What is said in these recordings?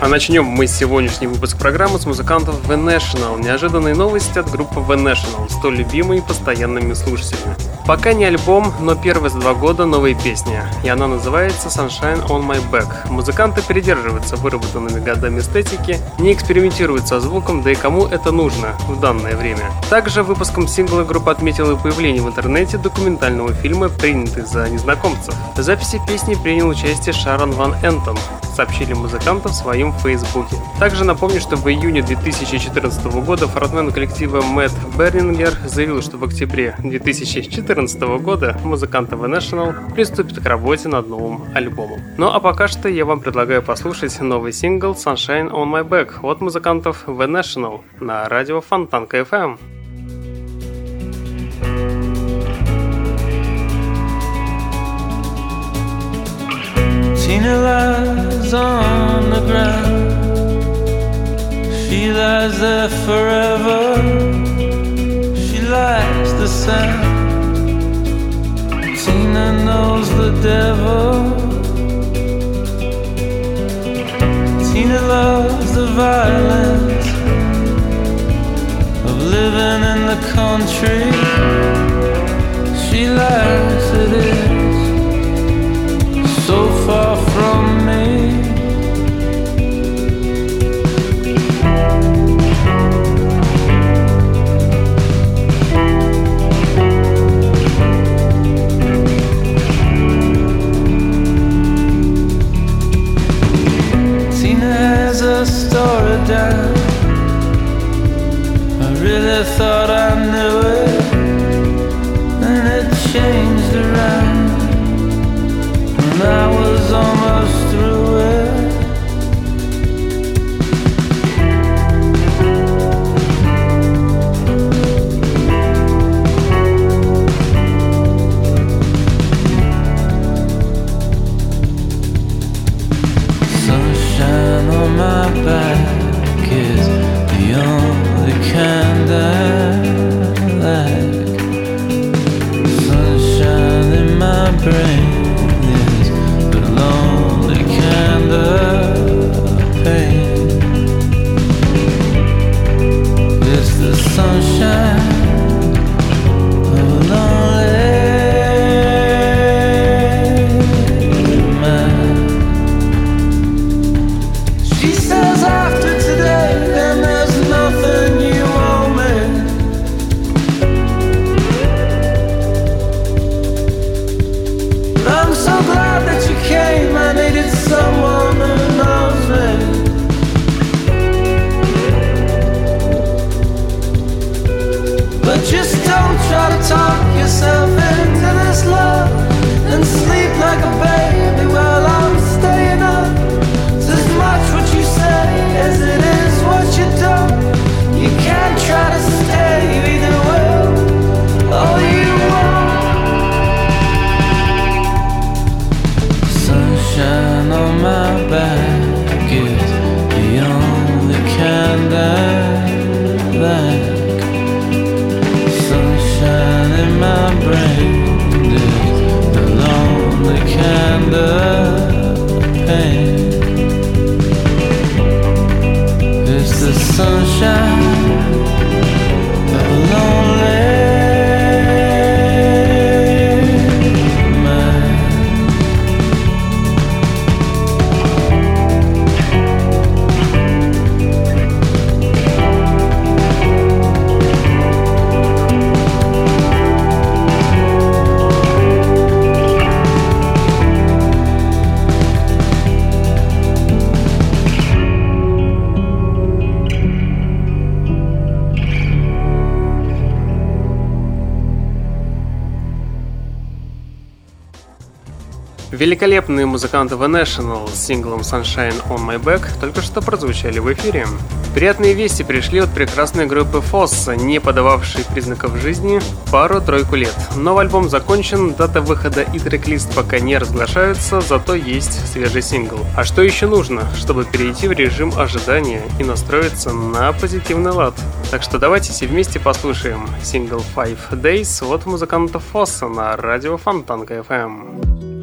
А начнем мы сегодняшний выпуск программы с музыкантов The National. Неожиданные новости от группы The National, столь любимые постоянными слушателями. Пока не альбом, но первые за два года новые песни, и она называется Sunshine on My Back. Музыканты придерживаются выработанными годами эстетики, не экспериментируют со звуком, да и кому это нужно в данное время. Также выпуском сингла группа отметила появление в интернете документального фильма «Принятый за незнакомцев». В записи песни принял участие Шарон Ван Энтом, сообщили музыканты в своем фейсбуке. Также напомню, что в июне 2014 года фронтмен коллектива Мэтт Бернингер заявил, что в октябре 2014 года музыканты The National приступят к работе над новым альбомом. Ну а пока что я вам предлагаю послушать новый сингл Sunshine on My Back от музыкантов The National на радио Фонтанка FM. Tina lies on the ground. She lies there forever. She lies the same. Tina knows the devil. Tina loves the violence of living in the country. She likes Великолепные музыканты The National с синглом Sunshine on My Back только что прозвучали в эфире. Приятные вести пришли от прекрасной группы Fossa, не подававшей признаков жизни пару-тройку лет. Новый альбом закончен, дата выхода и трек-лист пока не разглашаются, зато есть свежий сингл. А что еще нужно, чтобы перейти в режим ожидания и настроиться на позитивный лад? Так что давайте все вместе послушаем сингл Five Days от музыканта Фосса на радио Фонтанка FM.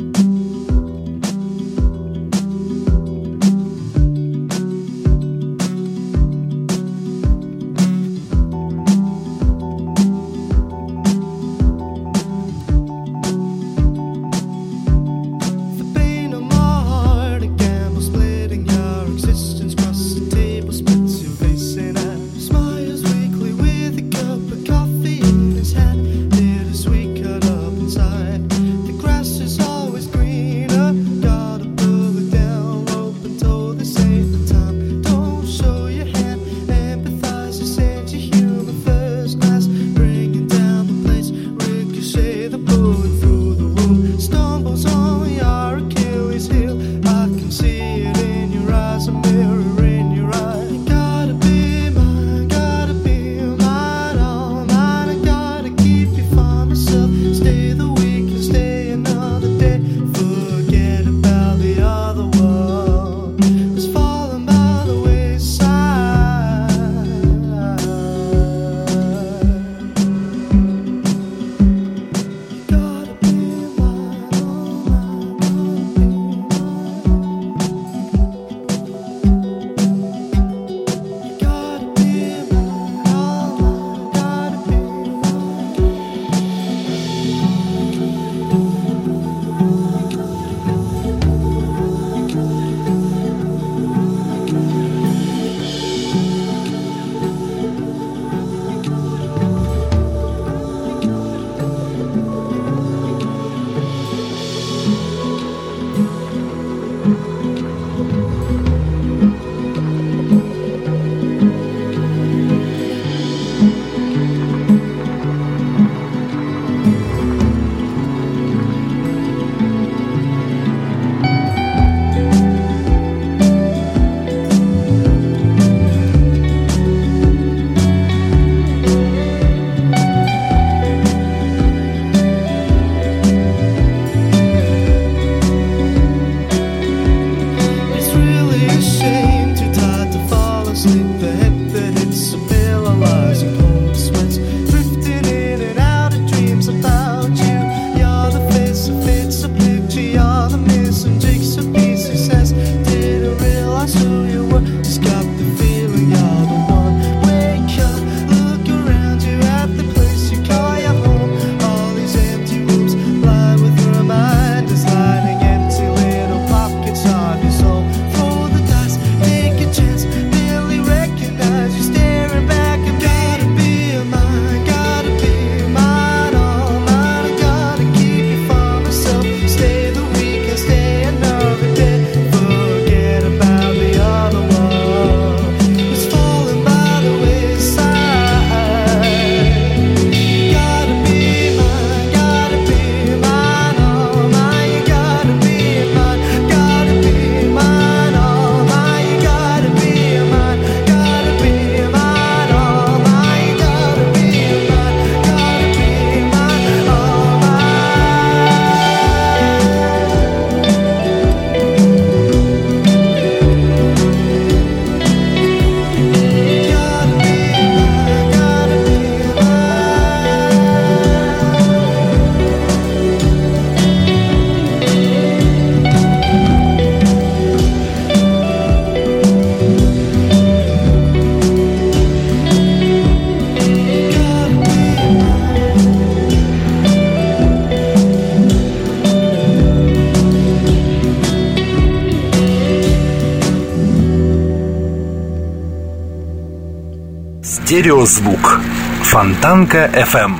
Стереозвук. Фонтанка FM.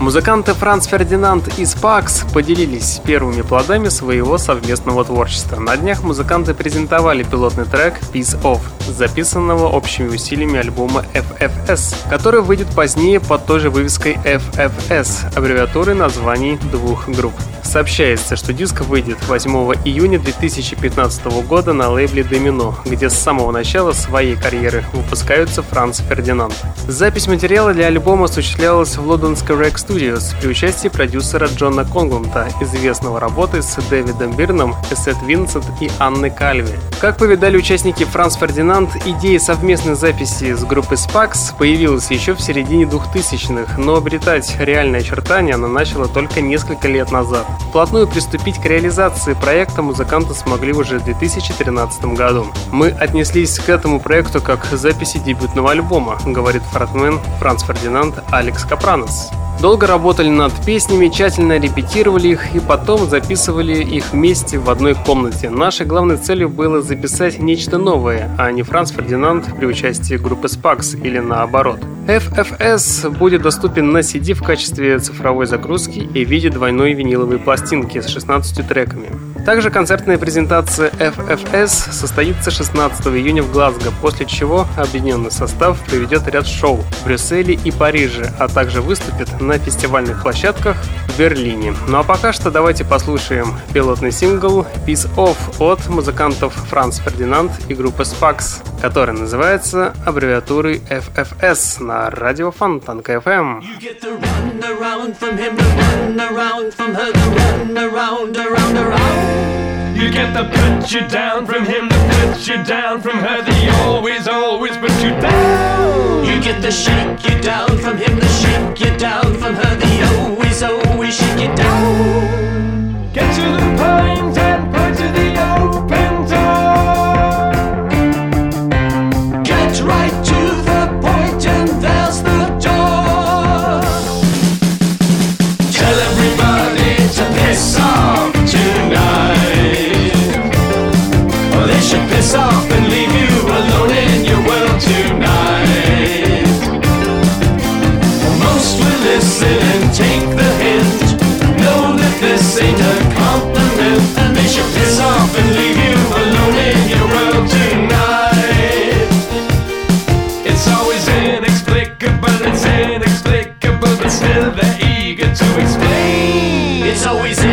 Музыканты Франц Фердинанд и Спакс поделились первыми плодами своего совместного творчества. На днях музыканты презентовали пилотный трек Peace Off, записанного общими усилиями альбома FFS, который выйдет позднее под той же вывеской FFS, аббревиатурой названий двух групп. Сообщается, что диск выйдет 8 июня 2015 года на лейбле Domino, где с самого начала своей карьеры выпускаются Франц Фердинанд. Запись материала для альбома осуществлялась в лондонской Rex Studios при участии продюсера Джона Конгланта, известного работы с Дэвидом Бирном, Эссет Винсент и Анной Кальви. Как повидали участники Франц Фердинанд, идея совместной записи с группой Spax появилась еще в середине 2000-х, но обретать реальные очертания она начала только несколько лет назад. Вплотную приступить к реализации проекта музыканты смогли уже в 2013 году. Мы отнеслись к этому проекту как к записи дебютного альбома, говорит фронтмен Франц Фердинанд Алекс Капранос. Долго работали над песнями, тщательно репетировали их и потом записывали их вместе в одной комнате. Нашей главной целью было записать нечто новое, а не Франц Фердинанд при участии группы Spax или наоборот. FFS будет доступен на CD в качестве цифровой загрузки и в виде двойной виниловой пластинки с 16 треками. Также концертная презентация FFS состоится 16 июня в Глазго, после чего объединенный состав проведет ряд шоу в Брюсселе и Париже, а также выступит на фестивальных площадках в Берлине. Ну а пока что давайте послушаем пилотный сингл Peace Off от музыкантов Франц Фердинанд и группы Spax, который называется аббревиатурой FFS на радио Фонтанка FM. You get the put you down from him, the put you down from her, the always, always put you down. You get the shake you down from him, the shake you down from her, the always, always shake you down. Get to the point and point to the open still they're eager to explain. It's always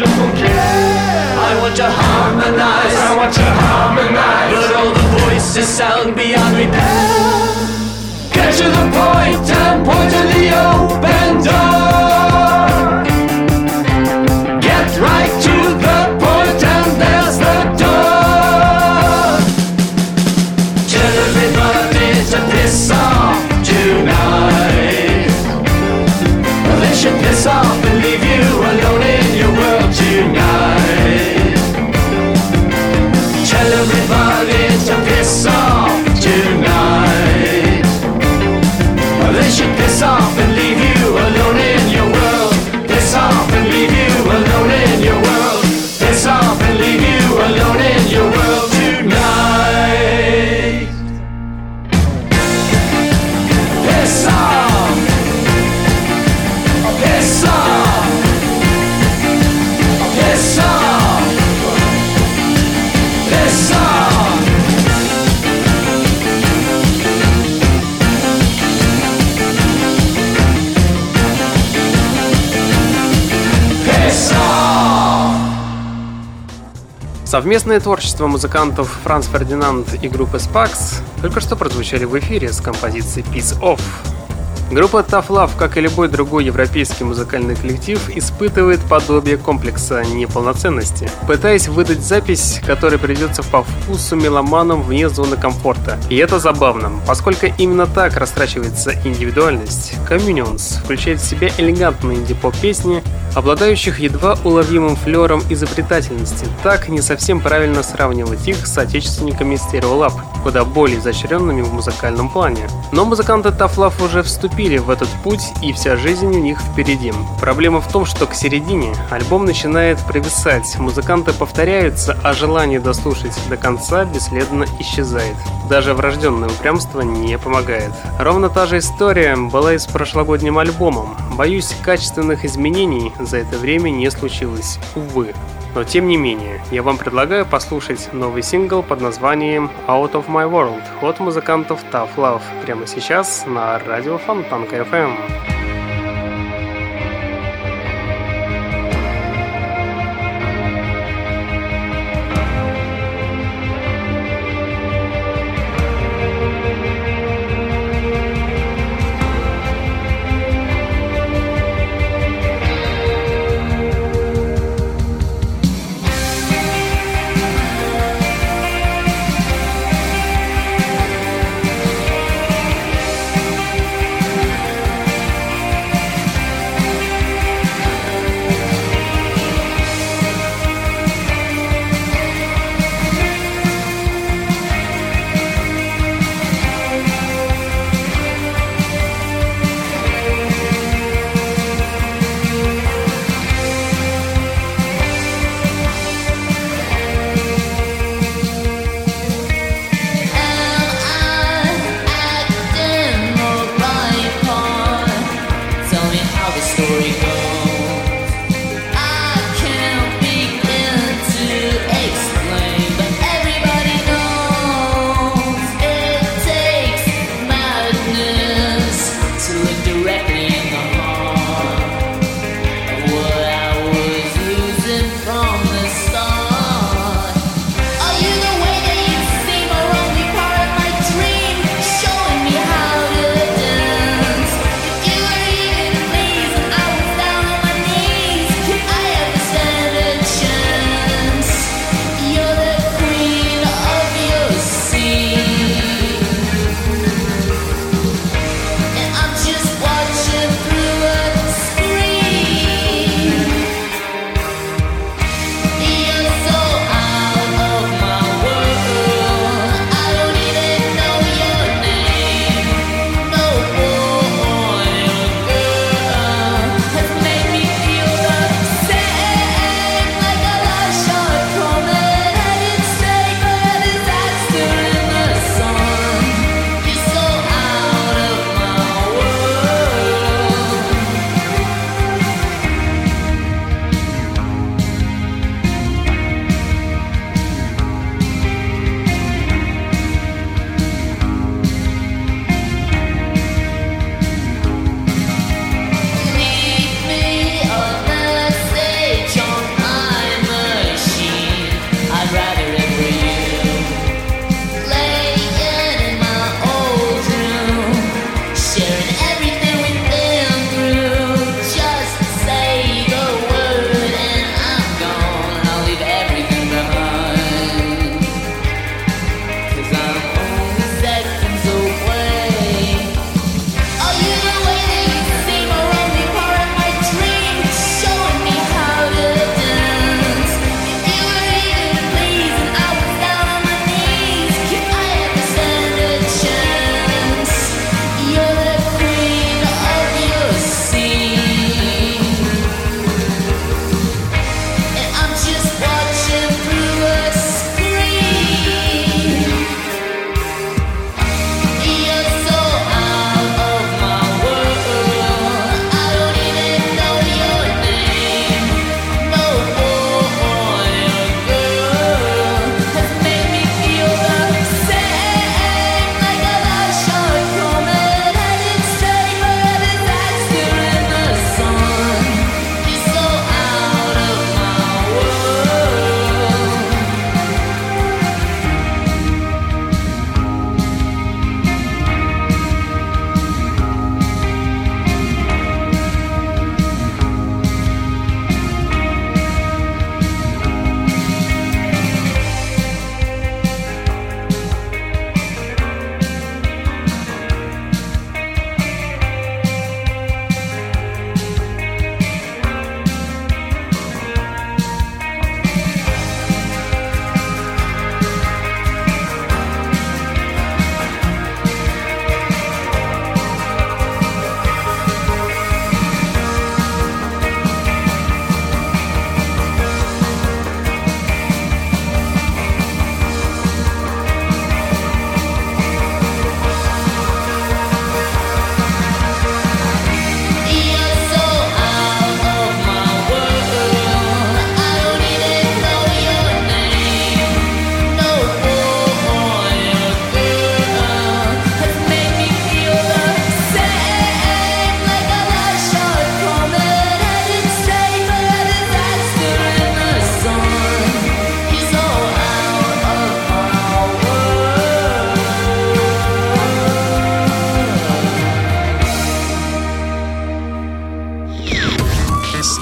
just don't care. I want to harmonize. I want to harmonize. But all the voices sound beyond repair. Get to the point and point to the open door. Совместное творчество музыкантов Франц Фердинанд и группы Spax только что прозвучали в эфире с композицией Peace Off. Группа Tough Love, как и любой другой европейский музыкальный коллектив, испытывает подобие комплекса неполноценности, пытаясь выдать запись, которая придется по вкусу меломанам вне зоны комфорта. И это забавно, поскольку именно так растрачивается индивидуальность. Communions включает в себя элегантные инди-поп песни, обладающих едва уловимым флером изобретательности. Так не совсем правильно сравнивать их с отечественниками Stereolab, куда более изощренными в музыкальном плане. Но музыканты Tough Love уже вступили вступили в этот путь, и вся жизнь у них впереди. Проблема в том, что к середине альбом начинает провисать, музыканты повторяются, а желание дослушать до конца бесследно исчезает. Даже врожденное упрямство не помогает. Ровно та же история была и с прошлогодним альбомом. Боюсь, качественных изменений за это время не случилось. Увы. Но тем не менее, я вам предлагаю послушать новый сингл под названием Out of My World от музыкантов Tough Love прямо сейчас на радио Фонтанка FM.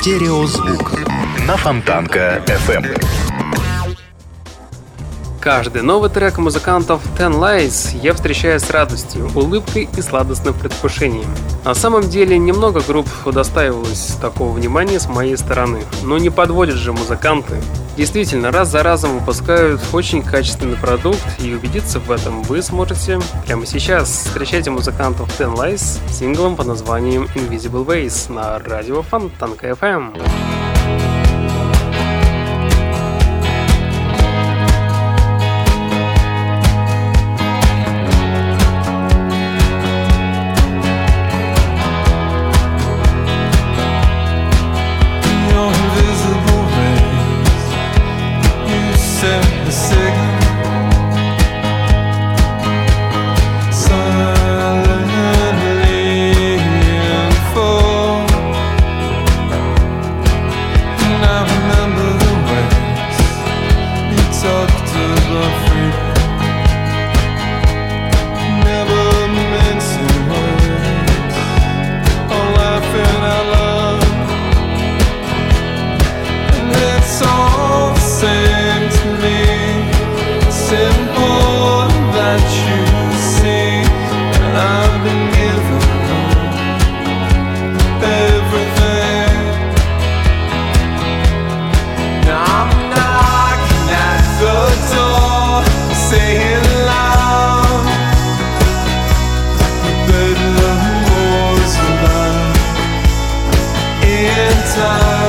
Стереозвук на Фонтанка FM. Каждый новый трек музыкантов Ten Lies я встречаю с радостью, улыбкой и сладостным предвкушением. На самом деле, немного групп удостаивалось такого внимания с моей стороны, но не подводят же музыканты. Действительно, раз за разом выпускают очень качественный продукт, и убедиться в этом вы сможете прямо сейчас. Встречайте музыкантов Ten Lies с синглом под названием Invisible Ways на радио Фонтанка FM. in time.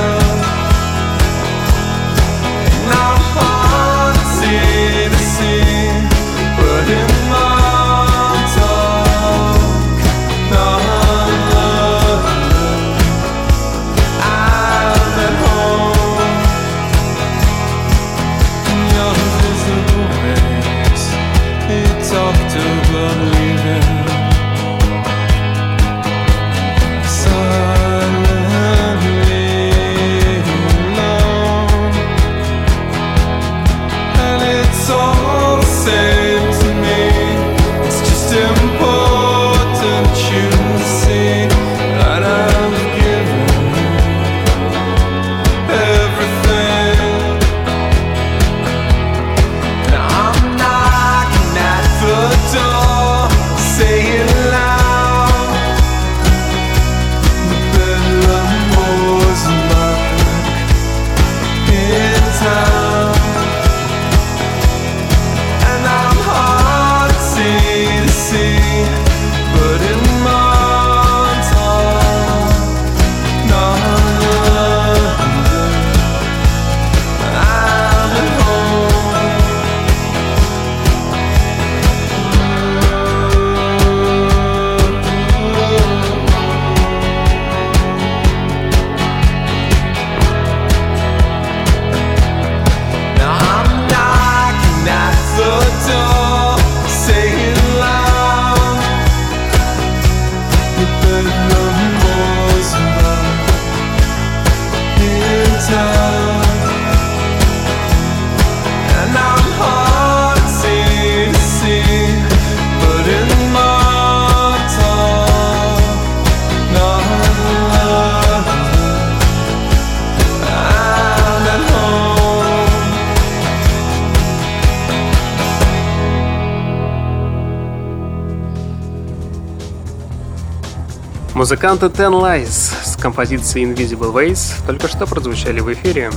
Музыканты Ten Lies с композицией Invisible Ways только что прозвучали в эфире.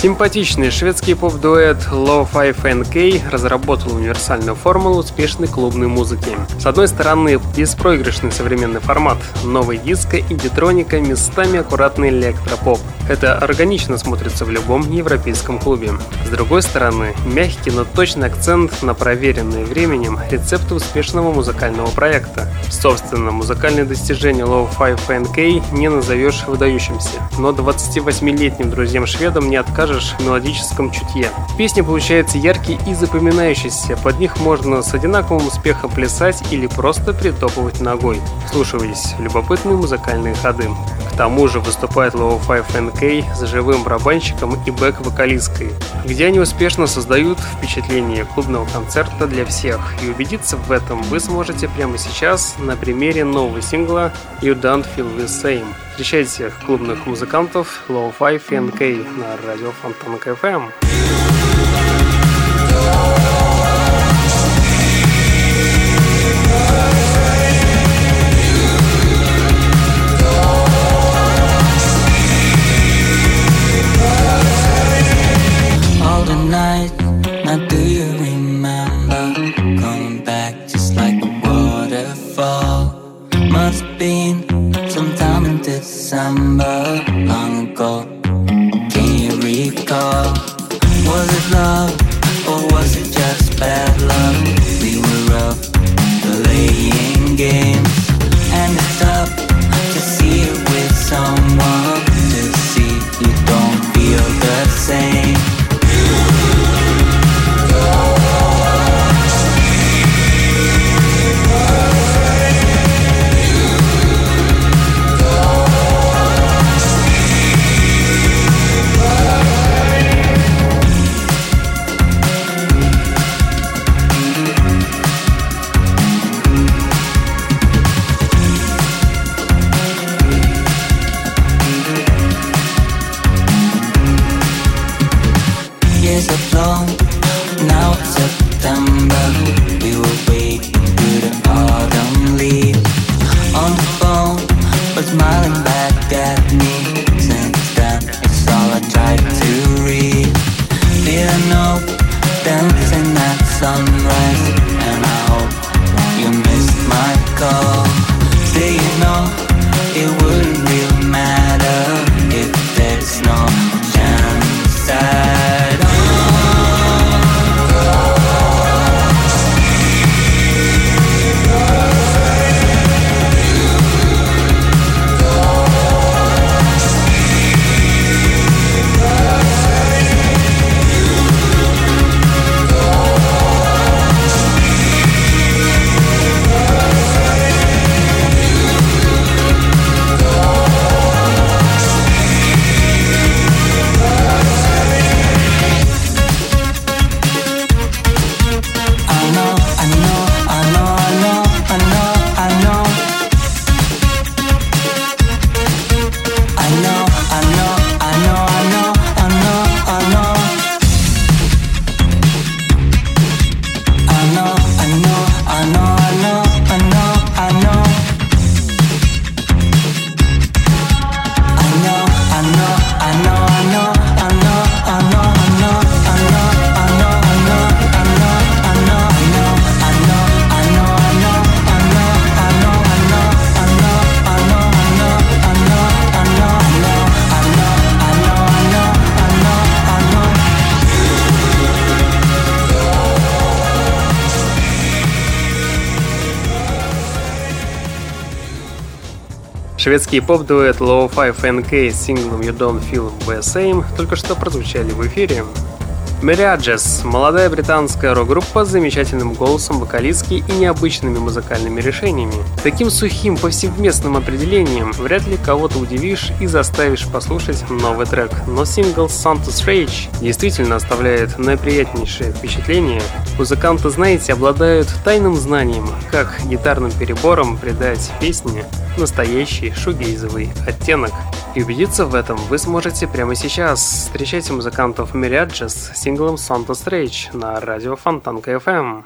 Симпатичный шведский поп-дуэт Lo-Fi FNK разработал универсальную формулу успешной клубной музыки. С одной стороны, беспроигрышный современный формат, новый диско, индитроника, местами аккуратный электропоп. Это органично смотрится в любом европейском клубе. С другой стороны, мягкий, но точный акцент на проверенные временем рецепты успешного музыкального проекта. Собственно, музыкальные достижения Low-Fi FNK не назовешь выдающимся, но 28-летним друзьям-шведам не откажешь в мелодическом чутье. Песня получается яркий и запоминающийся, под них можно с одинаковым успехом плясать или просто притопывать ногой. Слушайтесь, любопытные музыкальные ходы. К тому же выступает Low-Fi FNK Кей с живым барабанщиком и бэк-вокалисткой, где они успешно создают впечатление клубного концерта для всех. И убедиться в этом вы сможете прямо сейчас на примере нового сингла You Don't Feel The Same. Встречайте клубных музыкантов Low Five NK на радио Фонтанка FM. must been sometime in December. Шведский поп-дуэт Low Five NK с синглом You Don't Feel The Same только что прозвучали в эфире. Myriages – молодая британская рок-группа с замечательным голосом, вокалистки и необычными музыкальными решениями. Таким сухим повсеместным определением вряд ли кого-то удивишь и заставишь послушать новый трек, но сингл Santa's Rage действительно оставляет наиприятнейшее впечатление. Музыканты, знаете, обладают тайным знанием, как гитарным перебором придать песне настоящий шугейзовый оттенок. И убедиться в этом вы сможете прямо сейчас. Встречайте музыкантов Myriages с синглом Santa Rage на радио Фонтанка FM.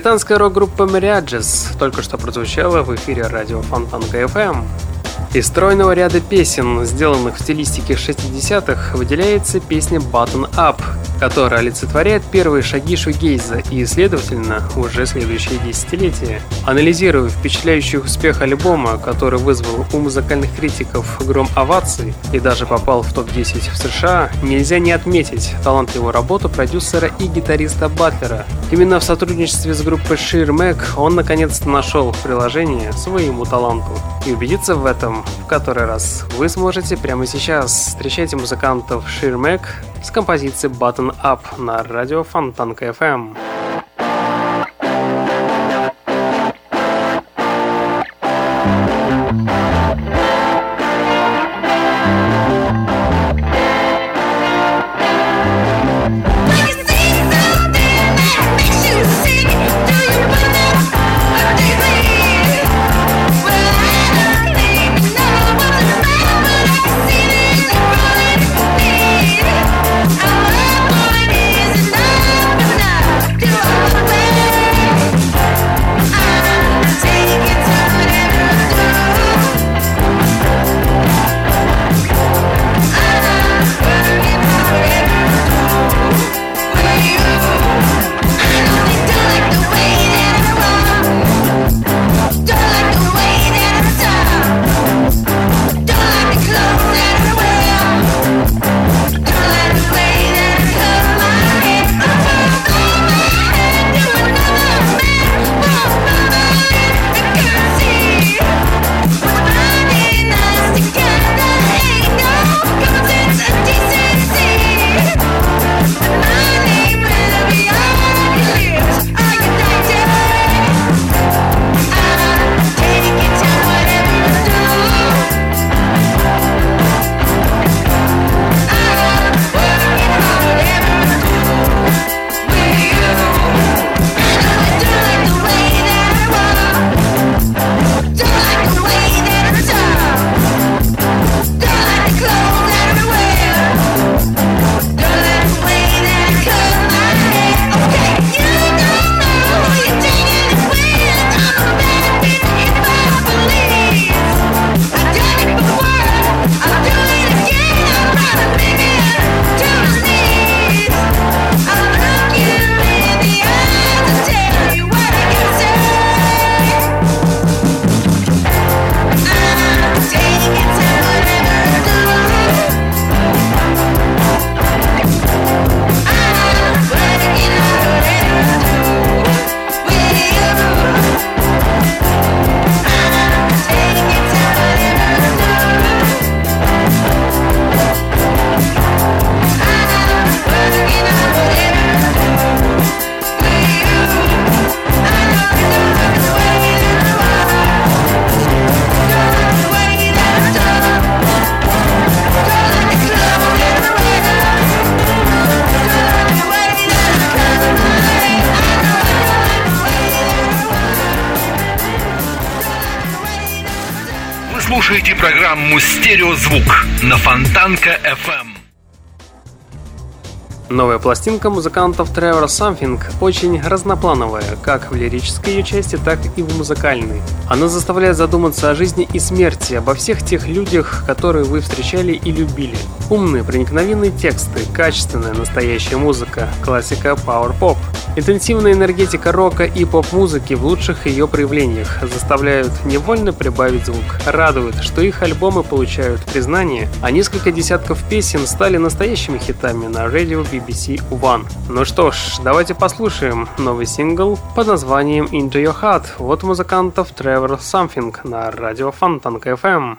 Британская рок-группа Mirages только что прозвучала в эфире радио Фонтан КФМ. Из стройного ряда песен, сделанных в стилистике 60-х, выделяется песня Button Up, которая олицетворяет первые шаги шугейза и, следовательно, уже следующие десятилетия. Анализируя впечатляющий успех альбома, который вызвал у музыкальных критиков гром оваций и даже попал в топ-10 в США, нельзя не отметить талантливую работу продюсера и гитариста Батлера. Именно в сотрудничестве с группой Sheer Mac он наконец-то нашел приложение своему таланту. И убедиться в этом в который раз вы сможете прямо сейчас. Встречайте музыкантов Sheer Mac с композицией Button Up на радио Фонтанка FM. Пластинка музыкантов Trevor Something очень разноплановая, как в лирической ее части, так и в музыкальной. Она заставляет задуматься о жизни и смерти, обо всех тех людях, которые вы встречали и любили. Умные, проникновенные тексты, качественная настоящая музыка, классика Power Pop. Интенсивная энергетика рока и поп-музыки в лучших ее проявлениях заставляют невольно прибавить звук. Радует, что их альбомы получают признание, а несколько десятков песен стали настоящими хитами на радио BBC One. Ну что ж, давайте послушаем новый сингл под названием Into Your Heart от музыкантов Trevor Something на радио Фонтанка FM.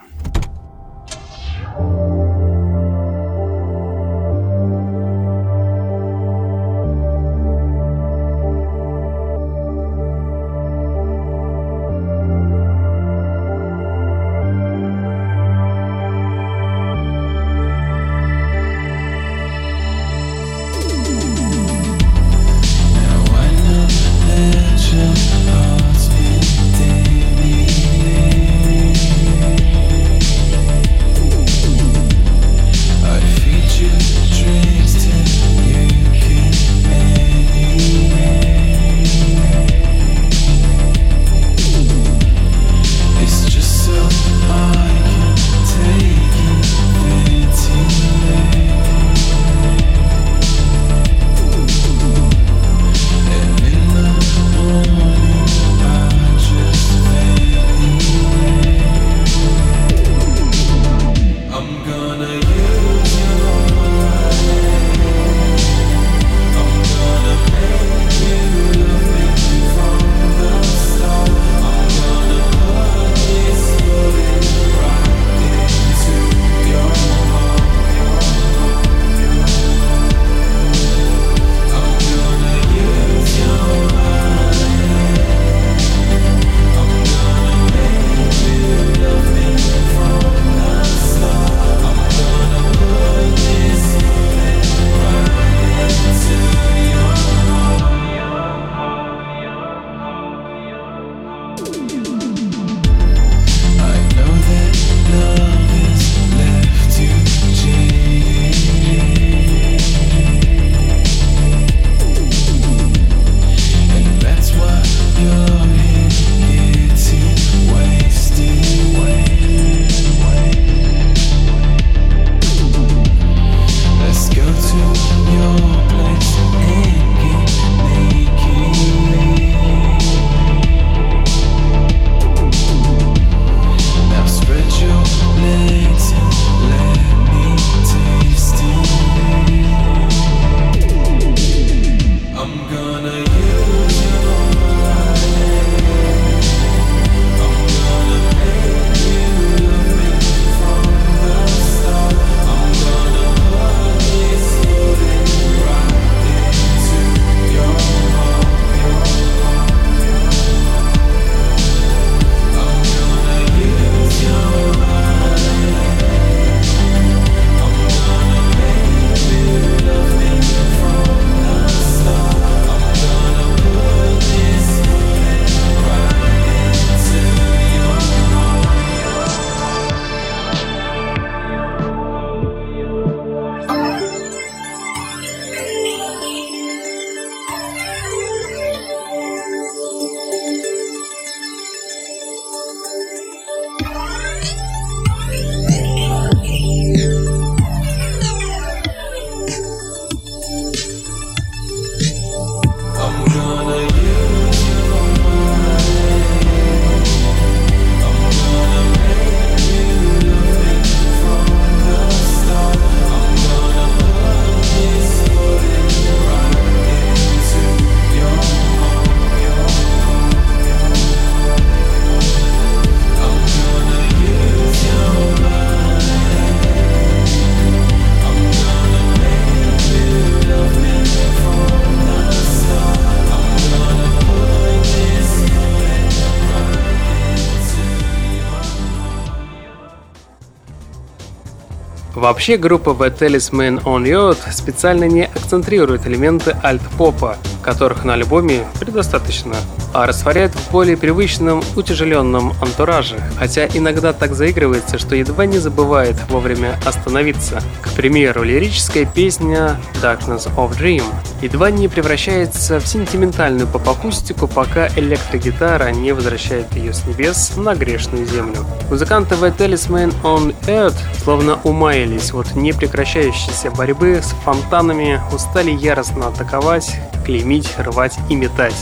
Вообще группа The Talisman on Earth специально не акцентрирует элементы альт-попа, которых на альбоме предостаточно, а растворяет в более привычном, утяжеленном антураже, хотя иногда так заигрывается, что едва не забывает вовремя остановиться. К примеру, лирическая песня Darkness of Dream едва не превращается в сентиментальную поп-акустику, пока электрогитара не возвращает ее с небес на грешную землю. Музыканты The Talisman on Earth словно умаялись от непрекращающейся борьбы с фонтанами, устали яростно атаковать, клеймить, рвать и метать.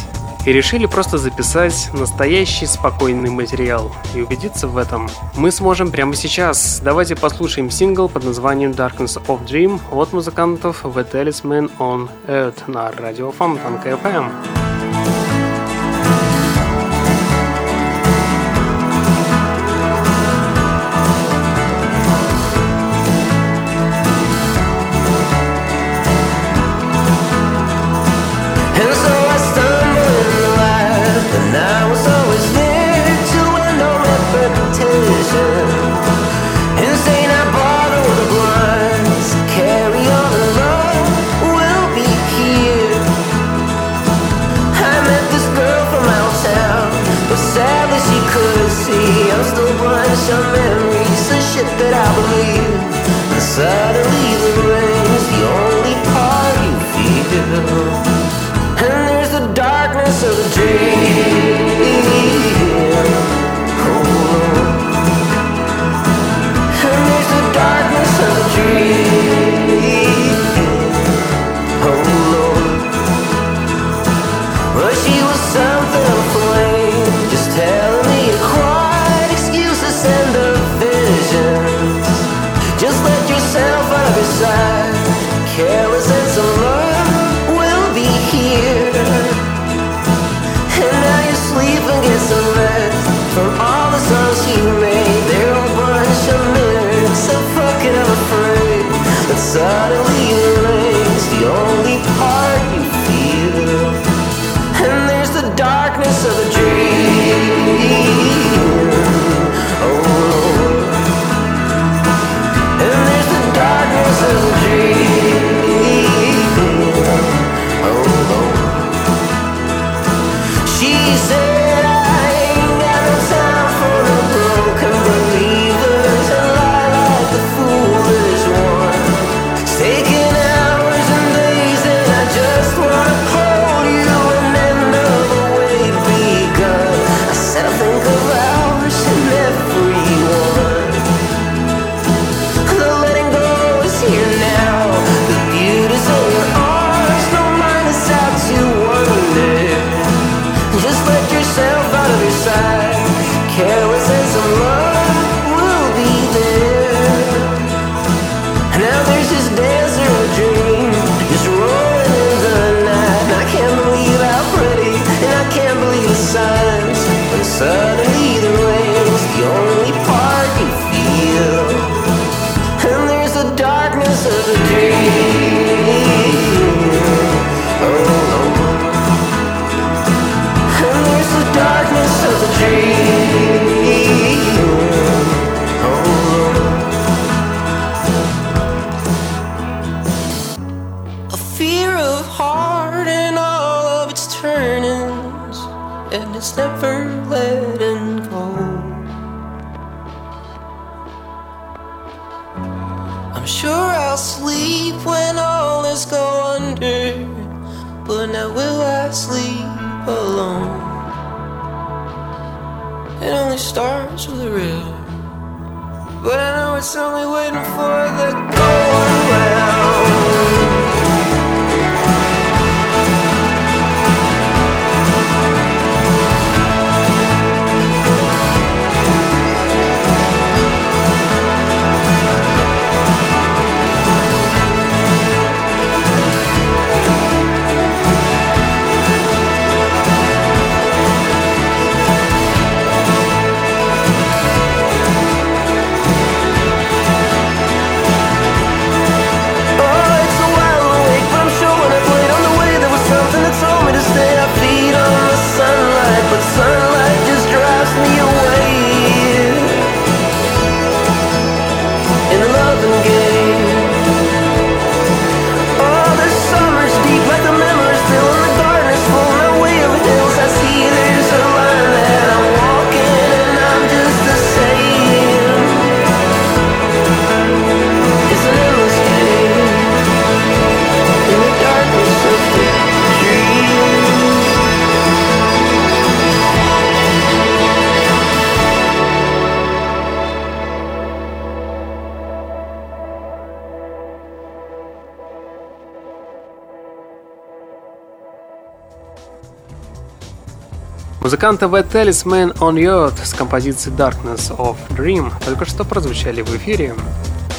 И решили просто записать настоящий спокойный материал. И убедиться в этом мы сможем прямо сейчас. Давайте послушаем сингл под названием Darkness of Dream от музыкантов The Talisman on Earth на радио Фонтанка FM. Музыканты The Talisman on Earth с композицией Darkness of Dream только что прозвучали в эфире.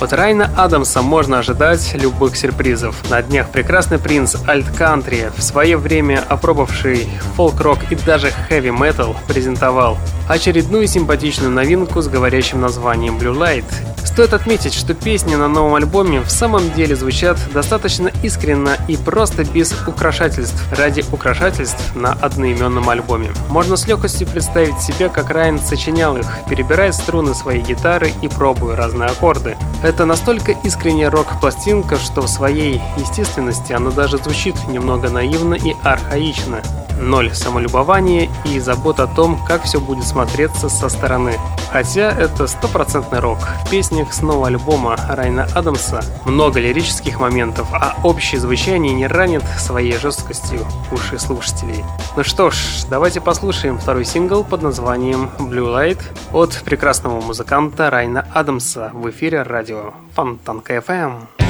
От Райна Адамса можно ожидать любых сюрпризов. На днях прекрасный принц альт-кантри, в свое время опробовавший фолк-рок и даже хэви-метал, презентовал очередную симпатичную новинку с говорящим названием Blue Light. Стоит отметить, что песни на новом альбоме в самом деле звучат достаточно искренно и просто без украшательств, ради украшательств на одноименном альбоме. Можно с легкостью представить себе, как Райан сочинял их, перебирая струны своей гитары и пробуя разные аккорды. Это настолько искренняя рок-пластинка, что в своей естественности она даже звучит немного наивно и архаично ноль самолюбования и забот о том, как все будет смотреться со стороны. Хотя это стопроцентный рок. В песнях с нового альбома Райна Адамса много лирических моментов, а общее звучание не ранит своей жесткостью уши слушателей. Ну что ж, давайте послушаем второй сингл под названием Blue Light от прекрасного музыканта Райна Адамса в эфире радио Фонтанка FM.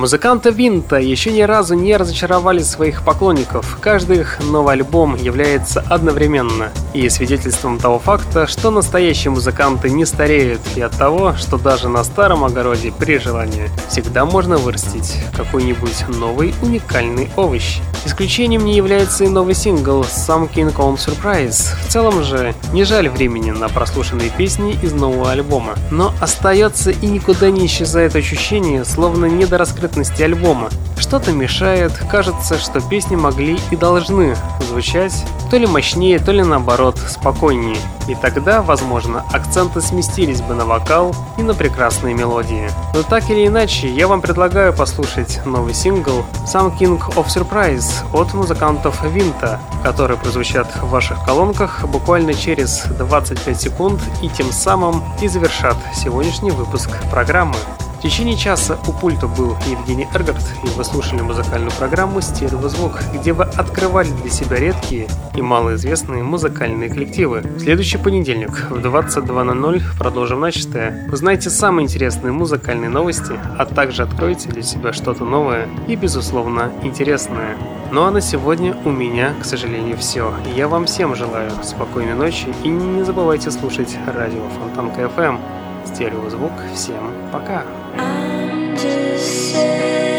Музыканты Винта еще ни разу не разочаровали своих поклонников. Каждый их новый альбом является одновременно и свидетельством того факта, что настоящие музыканты не стареют, и от того, что даже на старом огороде при желании всегда можно вырастить какой-нибудь новый уникальный овощ. Исключением не является и новый сингл «Some King on Surprise». В целом же, не жаль времени на прослушанные песни из нового альбома. Но остается и никуда не исчезает ощущение, словно недораскрытности альбома. Что-то мешает, кажется, что песни могли и должны звучать то ли мощнее, то ли наоборот, спокойнее. И тогда, возможно, акценты сместились бы на вокал и на прекрасные мелодии. Но так или иначе, я вам предлагаю послушать новый сингл «Some King of Surprise» от музыкантов Винта, которые прозвучат в ваших колонках буквально через 25 секунд и тем самым и завершат сегодняшний выпуск программы. В течение часа у пульта был Евгений Эргард, и вы слушали музыкальную программу «Стереозвук», где вы открывали для себя редкие и малоизвестные музыкальные коллективы. В следующий понедельник в 22.00 продолжим начатое. Узнайте самые интересные музыкальные новости, а также откройте для себя что-то новое и, безусловно, интересное. Ну а на сегодня у меня, к сожалению, все. Я вам всем желаю спокойной ночи и не забывайте слушать радио Фонтанка FM. Стереозвук. Всем пока. I'm just